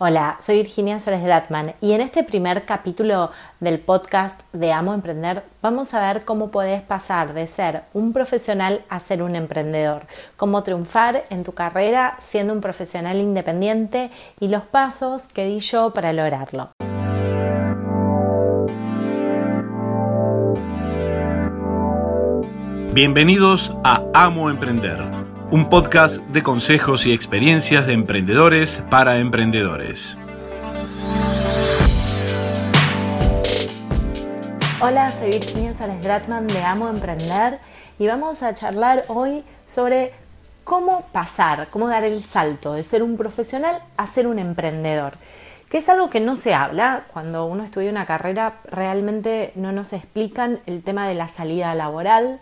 Hola, soy Virginia Soles Datman y en este primer capítulo del podcast de Amo Emprender vamos a ver cómo puedes pasar de ser un profesional a ser un emprendedor, cómo triunfar en tu carrera siendo un profesional independiente y los pasos que di yo para lograrlo. Bienvenidos a Amo Emprender un podcast de consejos y experiencias de emprendedores para emprendedores. Hola, soy Virginia Sales Gratman de Amo Emprender y vamos a charlar hoy sobre cómo pasar, cómo dar el salto de ser un profesional a ser un emprendedor que es algo que no se habla. Cuando uno estudia una carrera, realmente no nos explican el tema de la salida laboral.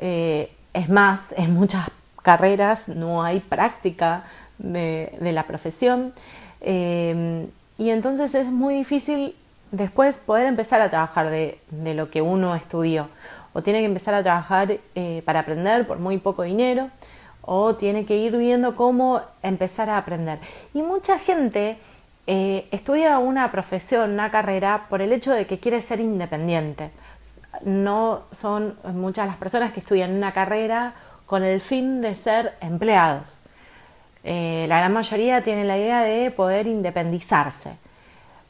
Eh, es más, en muchas carreras, no hay práctica de, la profesión eh, y entonces es muy difícil después poder empezar a trabajar de, lo que uno estudió o tiene que empezar a trabajar eh, para aprender por muy poco dinero o tiene que ir viendo cómo empezar a aprender. Y mucha gente eh, estudia una profesión, una carrera, por el hecho de que quiere ser independiente. No son muchas las personas que estudian una carrera con el fin de ser empleados. Eh, la gran mayoría tiene la idea de poder independizarse,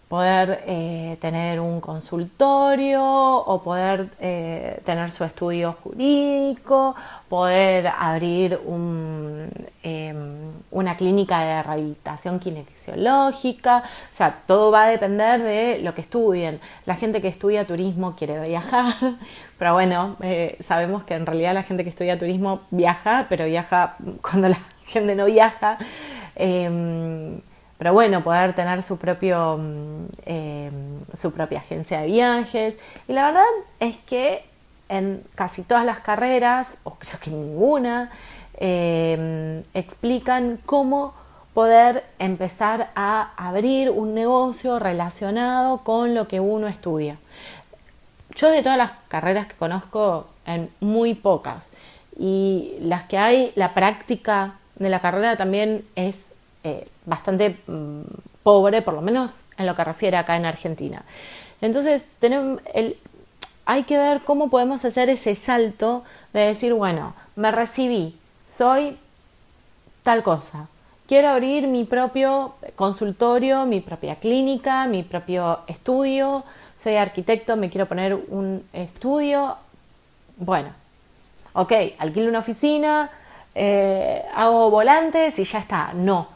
poder eh, tener un consultorio o poder eh, tener su estudio jurídico, poder abrir em, una clínica de rehabilitación kinesiológica, o sea, todo va a depender de lo que estudien. La gente que estudia turismo quiere viajar, pero bueno, eh, sabemos que en realidad la gente que estudia turismo viaja, pero viaja cuando la gente no viaja. Em, pero bueno, poder tener su, propio, mm, em, su propia agencia de viajes. Y la verdad es que en casi todas las carreras, o creo que ninguna, em, explican cómo poder empezar a abrir un negocio relacionado con lo que uno estudia. Yo de todas las carreras que conozco, en muy pocas, y las que hay, la práctica de la carrera también es eh, bastante mm, pobre, por lo menos en lo que refiere acá en Argentina. Entonces, tenemos el, hay que ver cómo podemos hacer ese salto de decir, bueno, me recibí, soy tal cosa, quiero abrir mi propio consultorio, mi propia clínica, mi propio estudio, soy arquitecto, me quiero poner un estudio, bueno, ok, alquilo una oficina, eh, hago volantes y ya está, no,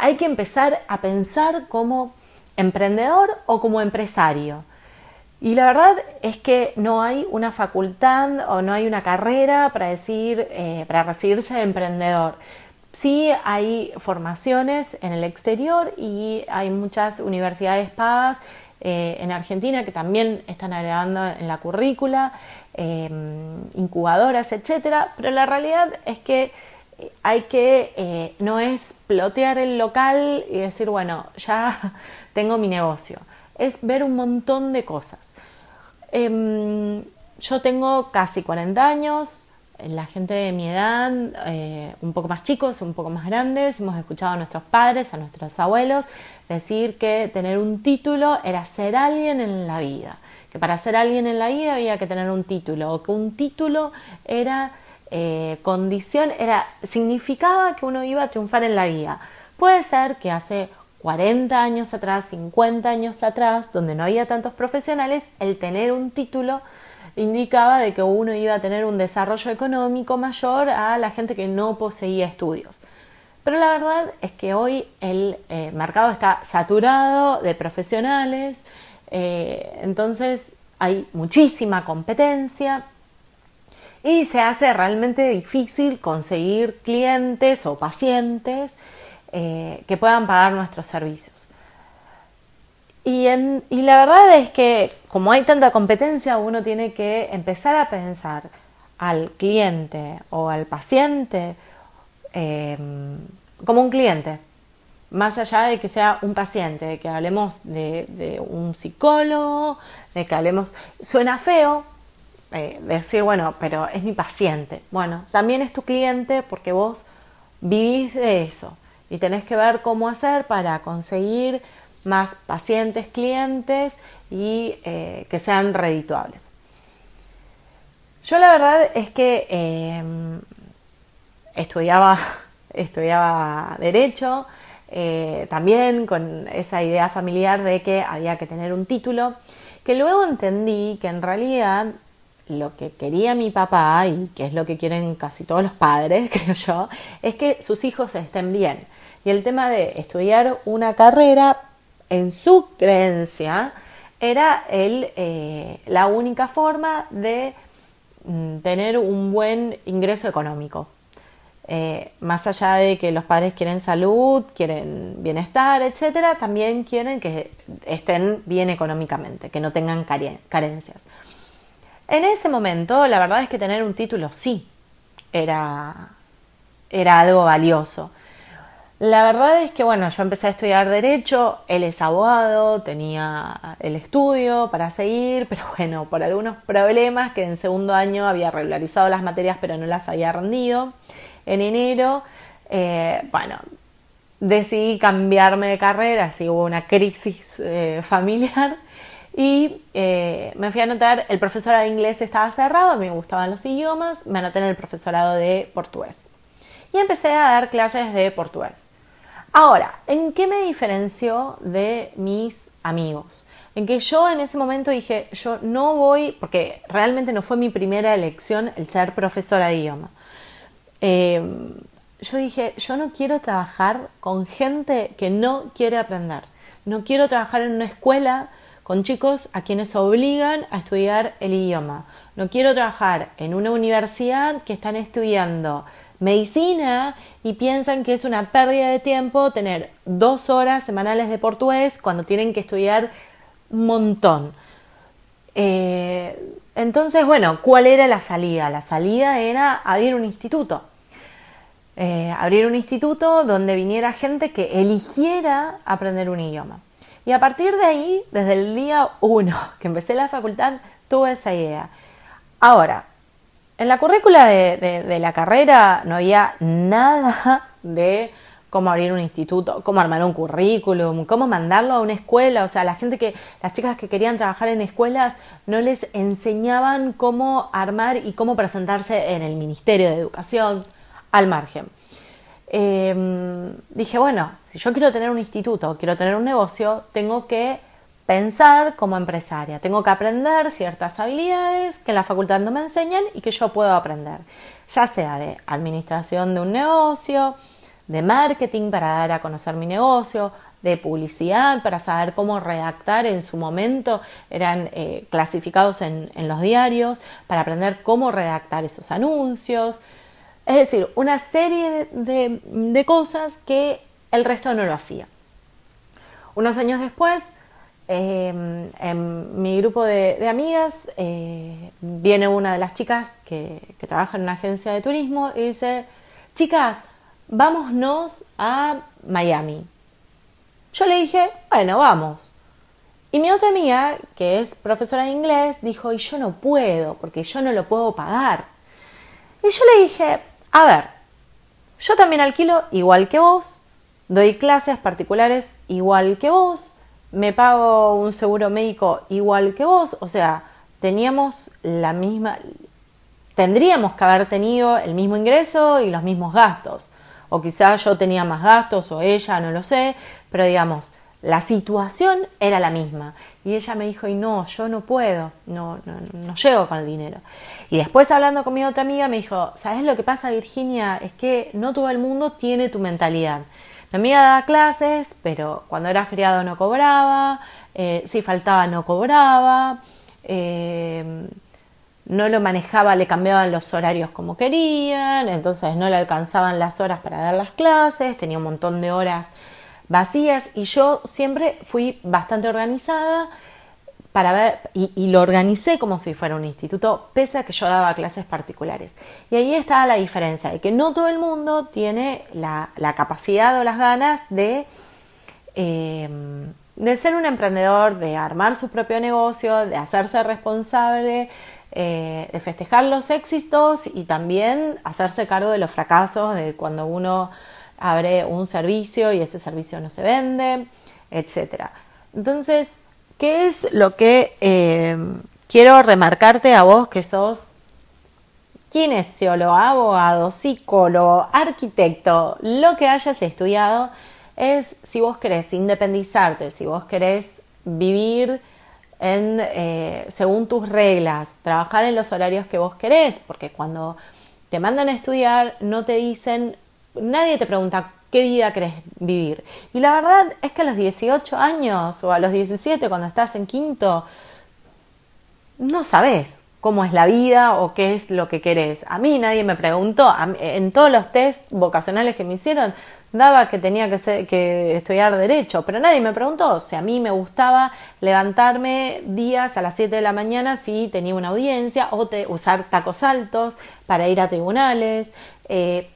hay que empezar a pensar como emprendedor o como empresario. Y la verdad es que no hay una facultad o no hay una carrera para decir, eh, para recibirse de emprendedor. Sí hay formaciones en el exterior y hay muchas universidades pagas eh, en Argentina que también están agregando en la currícula, em, incubadoras, etcétera. Pero la realidad es que hay que, eh, no es plotear el local y decir, bueno, ya tengo mi negocio es ver un montón de cosas. Em, yo tengo casi 40 años, la gente de mi edad, eh, un poco más chicos, un poco más grandes, hemos escuchado a nuestros padres, a nuestros abuelos decir que tener un título era ser alguien en la vida, que para ser alguien en la vida había que tener un título, o que un título era eh, condición, era, significaba que uno iba a triunfar en la vida. Puede ser que hace 40 años atrás, 50 años atrás, donde no había tantos profesionales, el tener un título indicaba de que uno iba a tener un desarrollo económico mayor a la gente que no poseía estudios. Pero la verdad es que hoy el eh, mercado está saturado de profesionales, eh, entonces hay muchísima competencia y se hace realmente difícil conseguir clientes o pacientes eh, que puedan pagar nuestros servicios. Y, la verdad es que como hay tanta competencia, uno tiene que empezar a pensar al cliente o al paciente em, como un cliente, más allá de que sea un paciente, de que hablemos de, un psicólogo, de que hablemos, suena feo eh, decir, bueno, pero es mi paciente. Bueno, también es tu cliente porque vos vivís de eso y tenés que ver cómo hacer para conseguir más pacientes, clientes y eh, que sean redituables. Yo la verdad es que em, estudiaba, estudiaba derecho, eh, también con esa idea familiar de que había que tener un título, que luego entendí que en realidad lo que quería mi papá y que es lo que quieren casi todos los padres, creo yo, es que sus hijos estén bien. Y el tema de estudiar una carrera, en su creencia, era el, eh, la única forma de mm, tener un buen ingreso económico. Eh, más allá de que los padres quieren salud, quieren bienestar, etcétera, también quieren que estén bien económicamente, que no tengan carencias. En ese momento, la verdad es que tener un título sí era, era algo valioso. La verdad es que, bueno, yo empecé a estudiar Derecho, él es abogado, tenía el estudio para seguir, pero bueno, por algunos problemas que en segundo año había regularizado las materias pero no las había rendido, en enero, eh, bueno, decidí cambiarme de carrera, así hubo una crisis eh, familiar y eh, me fui a anotar, el profesorado de inglés estaba cerrado, me gustaban los idiomas, me anoté en el profesorado de portugués. Y empecé a dar clases de portugués. Ahora, ¿en qué me diferenció de mis amigos? En que yo en ese momento dije, yo no voy, porque realmente no fue mi primera elección el ser profesora de idioma. Em, yo dije, yo no quiero trabajar con gente que no quiere aprender. No quiero trabajar en una escuela con chicos a quienes obligan a estudiar el idioma. No quiero trabajar en una universidad que están estudiando medicina y piensan que es una pérdida de tiempo tener dos horas semanales de portugués cuando tienen que estudiar un montón. Eh, entonces, bueno, ¿cuál era la salida? La salida era abrir un instituto. Eh, abrir un instituto donde viniera gente que eligiera aprender un idioma. Y a partir de ahí, desde el día uno que empecé la facultad, tuve esa idea. Ahora, en la currícula de, la carrera no había nada de cómo abrir un instituto, cómo armar un currículum, cómo mandarlo a una escuela. O sea, la gente que, las chicas que querían trabajar en escuelas no les enseñaban cómo armar y cómo presentarse en el Ministerio de Educación al margen. Em, dije, bueno, si yo quiero tener un instituto, quiero tener un negocio, tengo que pensar como empresaria, tengo que aprender ciertas habilidades que en la facultad no me enseñan y que yo puedo aprender, ya sea de administración de un negocio, de marketing para dar a conocer mi negocio, de publicidad para saber cómo redactar en su momento, eran eh, clasificados en los diarios, para aprender cómo redactar esos anuncios, es decir, una serie de, cosas que el resto no lo hacía. Unos años después, em, en mi grupo de, amigas, eh, viene una de las chicas que, trabaja en una agencia de turismo y dice, chicas, vámonos a Miami. Yo le dije, bueno, vamos. Y mi otra amiga, que es profesora de inglés, dijo, y yo no puedo, porque yo no lo puedo pagar. Y yo le dije, a ver, yo también alquilo igual que vos, doy clases particulares igual que vos, me pago un seguro médico igual que vos, o sea, teníamos la misma, tendríamos que haber tenido el mismo ingreso y los mismos gastos. O quizás yo tenía más gastos o ella, no lo sé, pero digamos, la situación era la misma. Y ella me dijo, y no, yo no puedo, no, no, no llego con el dinero. Y después hablando con mi otra amiga me dijo, ¿sabes lo que pasa Virginia? Es que no todo el mundo tiene tu mentalidad. Mi amiga daba clases, pero cuando era feriado no cobraba, eh, si faltaba no cobraba, eh, no lo manejaba, le cambiaban los horarios como querían, entonces no le alcanzaban las horas para dar las clases, tenía un montón de horas vacías y yo siempre fui bastante organizada para ver, y, lo organicé como si fuera un instituto, pese a que yo daba clases particulares. Y ahí estaba la diferencia, de que no todo el mundo tiene la, capacidad o las ganas de, em, de ser un emprendedor, de armar su propio negocio, de hacerse responsable, eh, de festejar los éxitos y también hacerse cargo de los fracasos, de cuando uno abre un servicio y ese servicio no se vende, etc. Entonces, ¿qué es lo que eh, quiero remarcarte a vos que sos kinesiólogo, abogado, psicólogo, arquitecto, lo que hayas estudiado, es si vos querés independizarte, si vos querés vivir en, eh, según tus reglas, trabajar en los horarios que vos querés, porque cuando te mandan a estudiar no te dicen, nadie te pregunta qué vida querés vivir. Y la verdad es que a los 18 años o a los 17 cuando estás en quinto, no sabes cómo es la vida o qué es lo que querés. A mí nadie me preguntó, en todos los test vocacionales que me hicieron daba que tenía que, que estudiar derecho, pero nadie me preguntó si a mí me gustaba levantarme días a las 7 de la mañana si tenía una audiencia o usar tacos altos para ir a tribunales. Eh,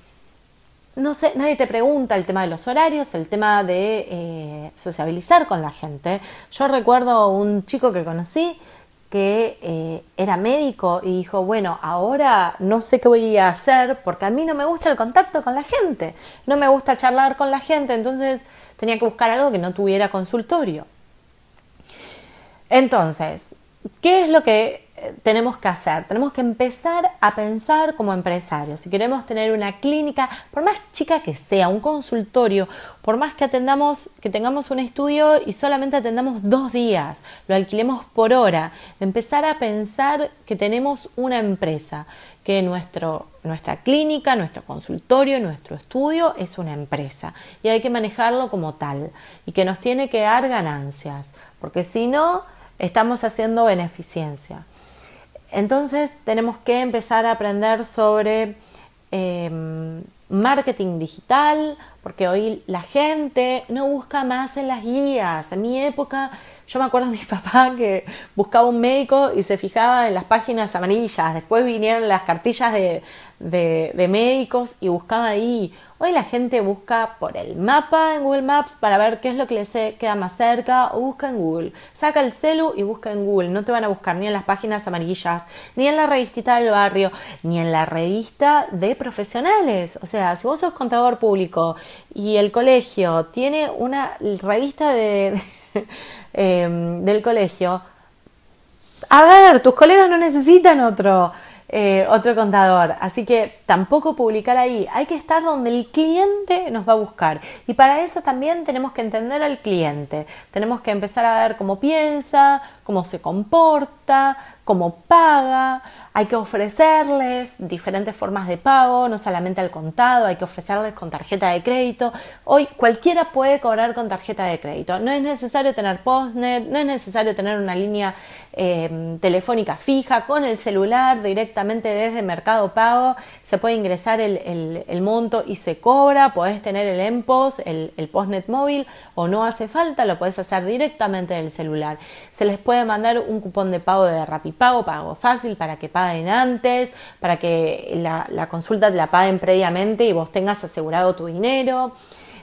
no sé, nadie te pregunta el tema de los horarios, el tema de eh, sociabilizar con la gente. Yo recuerdo un chico que conocí que eh, era médico y dijo, bueno, ahora no sé qué voy a hacer porque a mí no me gusta el contacto con la gente, no me gusta charlar con la gente, entonces tenía que buscar algo que no tuviera consultorio. Entonces, ¿qué es lo que tenemos que hacer? Tenemos que empezar a pensar como empresarios. Si queremos tener una clínica, por más chica que sea, un consultorio, por más que atendamos, que tengamos un estudio y solamente atendamos dos días, lo alquilemos por hora, empezar a pensar que tenemos una empresa, que nuestro, nuestra clínica, nuestro consultorio, nuestro estudio es una empresa y hay que manejarlo como tal y que nos tiene que dar ganancias, porque si no, estamos haciendo beneficencia. Entonces tenemos que empezar a aprender sobre em, marketing digital, porque hoy la gente no busca más en las guías. En mi época, yo me acuerdo de mi papá que buscaba un médico y se fijaba en las páginas amarillas. Después vinieron las cartillas de, de, médicos y buscaba ahí. Hoy la gente busca por el mapa en Google Maps para ver qué es lo que le queda más cerca o busca en Google. Saca el celu y busca en Google. No te van a buscar ni en las páginas amarillas, ni en la revistita del barrio, ni en la revista de profesionales. O sea, si vos sos contador público y el colegio tiene una revista de, em, del colegio, a ver, tus colegas no necesitan otro eh, otro contador. Así que tampoco publicar ahí. Hay que estar donde el cliente nos va a buscar. Y para eso también tenemos que entender al cliente. Tenemos que empezar a ver cómo piensa, cómo se comporta, cómo paga, hay que ofrecerles diferentes formas de pago, no solamente al contado, hay que ofrecerles con tarjeta de crédito. Hoy cualquiera puede cobrar con tarjeta de crédito. No es necesario tener postnet, no es necesario tener una línea eh, telefónica fija, con el celular directamente desde Mercado Pago se puede ingresar el, monto y se cobra, podés tener el EMPOS, el, el postnet móvil o no hace falta, lo puedes hacer directamente del celular. Se les puede mandar un cupón de pago de Rapipago, pago fácil para que paguen antes, para que la, consulta te la paguen previamente y vos tengas asegurado tu dinero.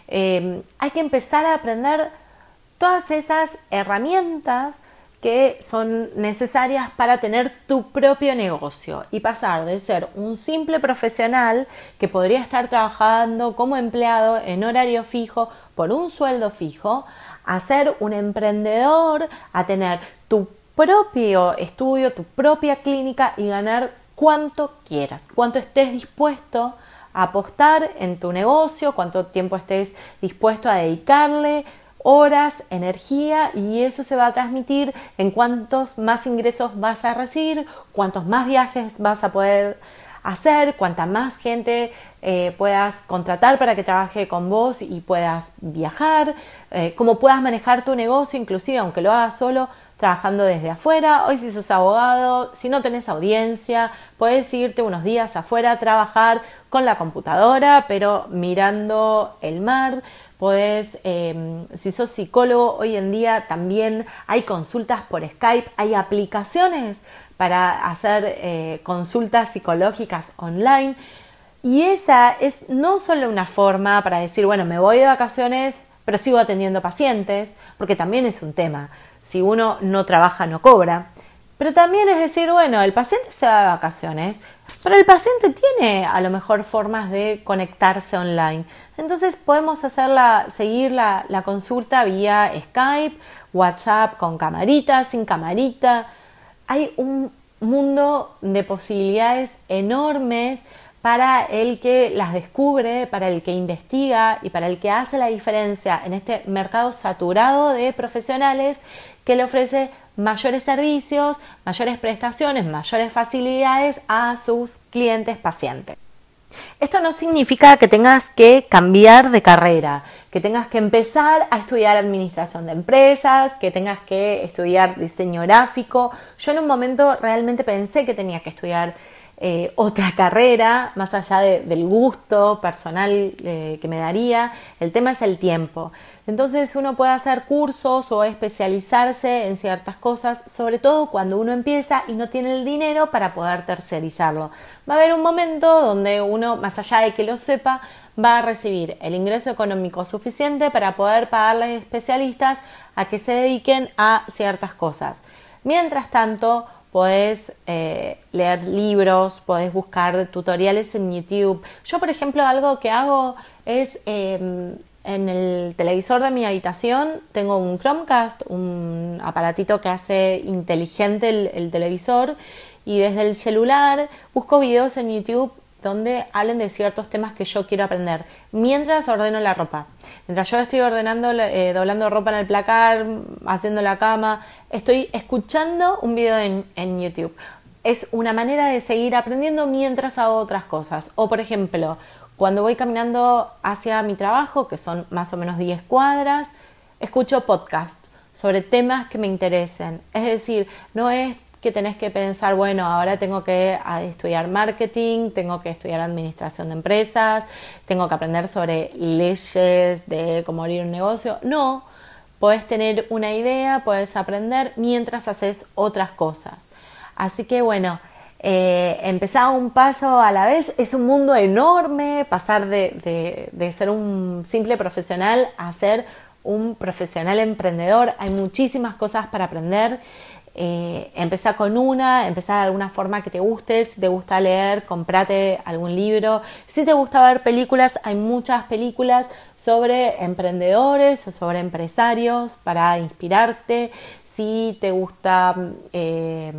Eh, hay que empezar a aprender todas esas herramientas que son necesarias para tener tu propio negocio y pasar de ser un simple profesional que podría estar trabajando como empleado en horario fijo por un sueldo fijo a ser un emprendedor, a tener tu propio estudio, tu propia clínica y ganar cuanto quieras, cuanto estés dispuesto a apostar en tu negocio, cuánto tiempo estés dispuesto a dedicarle, horas, energía y eso se va a transmitir en cuántos más ingresos vas a recibir, cuántos más viajes vas a poder hacer, cuanta más gente eh, puedas contratar para que trabaje con vos y puedas viajar, eh, cómo puedas manejar tu negocio, inclusive aunque lo hagas solo, trabajando desde afuera. Hoy si sos abogado, si no tenés audiencia, puedes irte unos días afuera a trabajar con la computadora, pero mirando el mar. Podés, em, si sos psicólogo, hoy en día también hay consultas por Skype, hay aplicaciones para hacer eh, consultas psicológicas online. Y esa es no solo una forma para decir, bueno, me voy de vacaciones, pero sigo atendiendo pacientes, porque también es un tema. Si uno no trabaja, no cobra. Pero también es decir, bueno, el paciente se va de vacaciones, pero el paciente tiene a lo mejor formas de conectarse online. Entonces podemos hacerla, seguir la, la consulta vía Skype, WhatsApp con camarita, sin camarita. Hay un mundo de posibilidades enormes para el que las descubre, para el que investiga y para el que hace la diferencia en este mercado saturado de profesionales que le ofrece mayores servicios, mayores prestaciones, mayores facilidades a sus clientes pacientes. Esto no significa que tengas que cambiar de carrera, que tengas que empezar a estudiar administración de empresas, que tengas que estudiar diseño gráfico. Yo en un momento realmente pensé que tenía que estudiar eh, otra carrera, más allá del gusto personal eh, que me daría. El tema es el tiempo. Entonces uno puede hacer cursos o especializarse en ciertas cosas, sobre todo cuando uno empieza y no tiene el dinero para poder tercerizarlo. Va a haber un momento donde uno, más allá de que lo sepa, va a recibir el ingreso económico suficiente para poder pagarle especialistas a que se dediquen a ciertas cosas. Mientras tanto, podés eh, leer libros, podés buscar tutoriales en YouTube. Yo, por ejemplo, algo que hago es em, en el televisor de mi habitación tengo un Chromecast, un aparatito que hace inteligente el televisor y desde el celular busco videos en YouTube donde hablen de ciertos temas que yo quiero aprender mientras ordeno la ropa. Mientras yo estoy ordenando, eh, doblando ropa en el placar, haciendo la cama, estoy escuchando un video en, en YouTube. Es una manera de seguir aprendiendo mientras hago otras cosas. O por ejemplo, cuando voy caminando hacia mi trabajo, que son más o menos 10 cuadras, escucho podcast sobre temas que me interesen. Es decir, no es que tenés que pensar, bueno, ahora tengo que ah, estudiar marketing, tengo que estudiar administración de empresas, tengo que aprender sobre leyes de cómo abrir un negocio. No, puedes tener una idea, puedes aprender mientras haces otras cosas. Así que bueno, eh, empezar un paso a la vez es un mundo enorme, pasar de, de ser un simple profesional a ser un profesional emprendedor. Hay muchísimas cosas para aprender. Eh, empezar con una, empezar de alguna forma que te guste, si te gusta leer, comprate algún libro. Si te gusta ver películas, hay muchas películas sobre emprendedores o sobre empresarios para inspirarte. Si te gusta eh,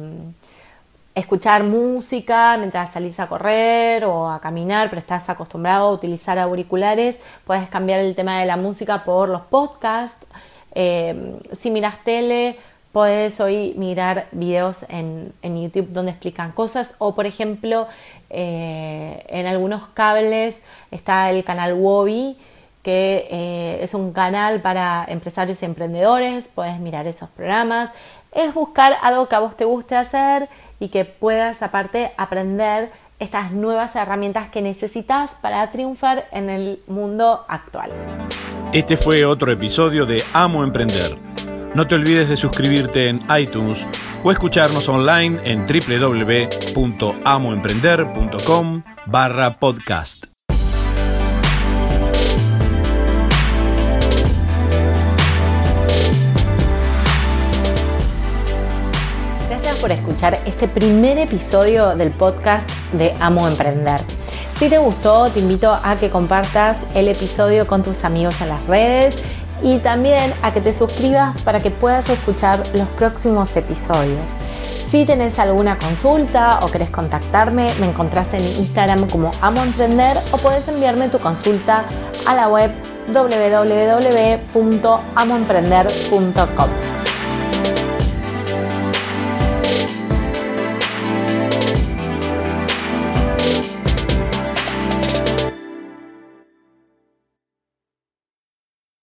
escuchar música mientras salís a correr o a caminar, pero estás acostumbrado a utilizar auriculares, puedes cambiar el tema de la música por los podcasts. Eh, si miras tele, Puedes hoy mirar videos en, YouTube donde explican cosas o por ejemplo eh, en algunos cables está el canal Wobi que eh, es un canal para empresarios y emprendedores, puedes mirar esos programas, es buscar algo que a vos te guste hacer y que puedas aparte aprender estas nuevas herramientas que necesitas para triunfar en el mundo actual. Este fue otro episodio de Amo Emprender no te olvides de suscribirte en iTunes o escucharnos online en www.amoemprender.com barra podcast. Gracias por escuchar este primer episodio del podcast de Amo Emprender. Si te gustó, te invito a que compartas el episodio con tus amigos en las redes y también a que te suscribas para que puedas escuchar los próximos episodios. Si tenés alguna consulta o querés contactarme, me encontrás en Instagram como Amo Emprender o puedes enviarme tu consulta a la web www.amoemprender.com.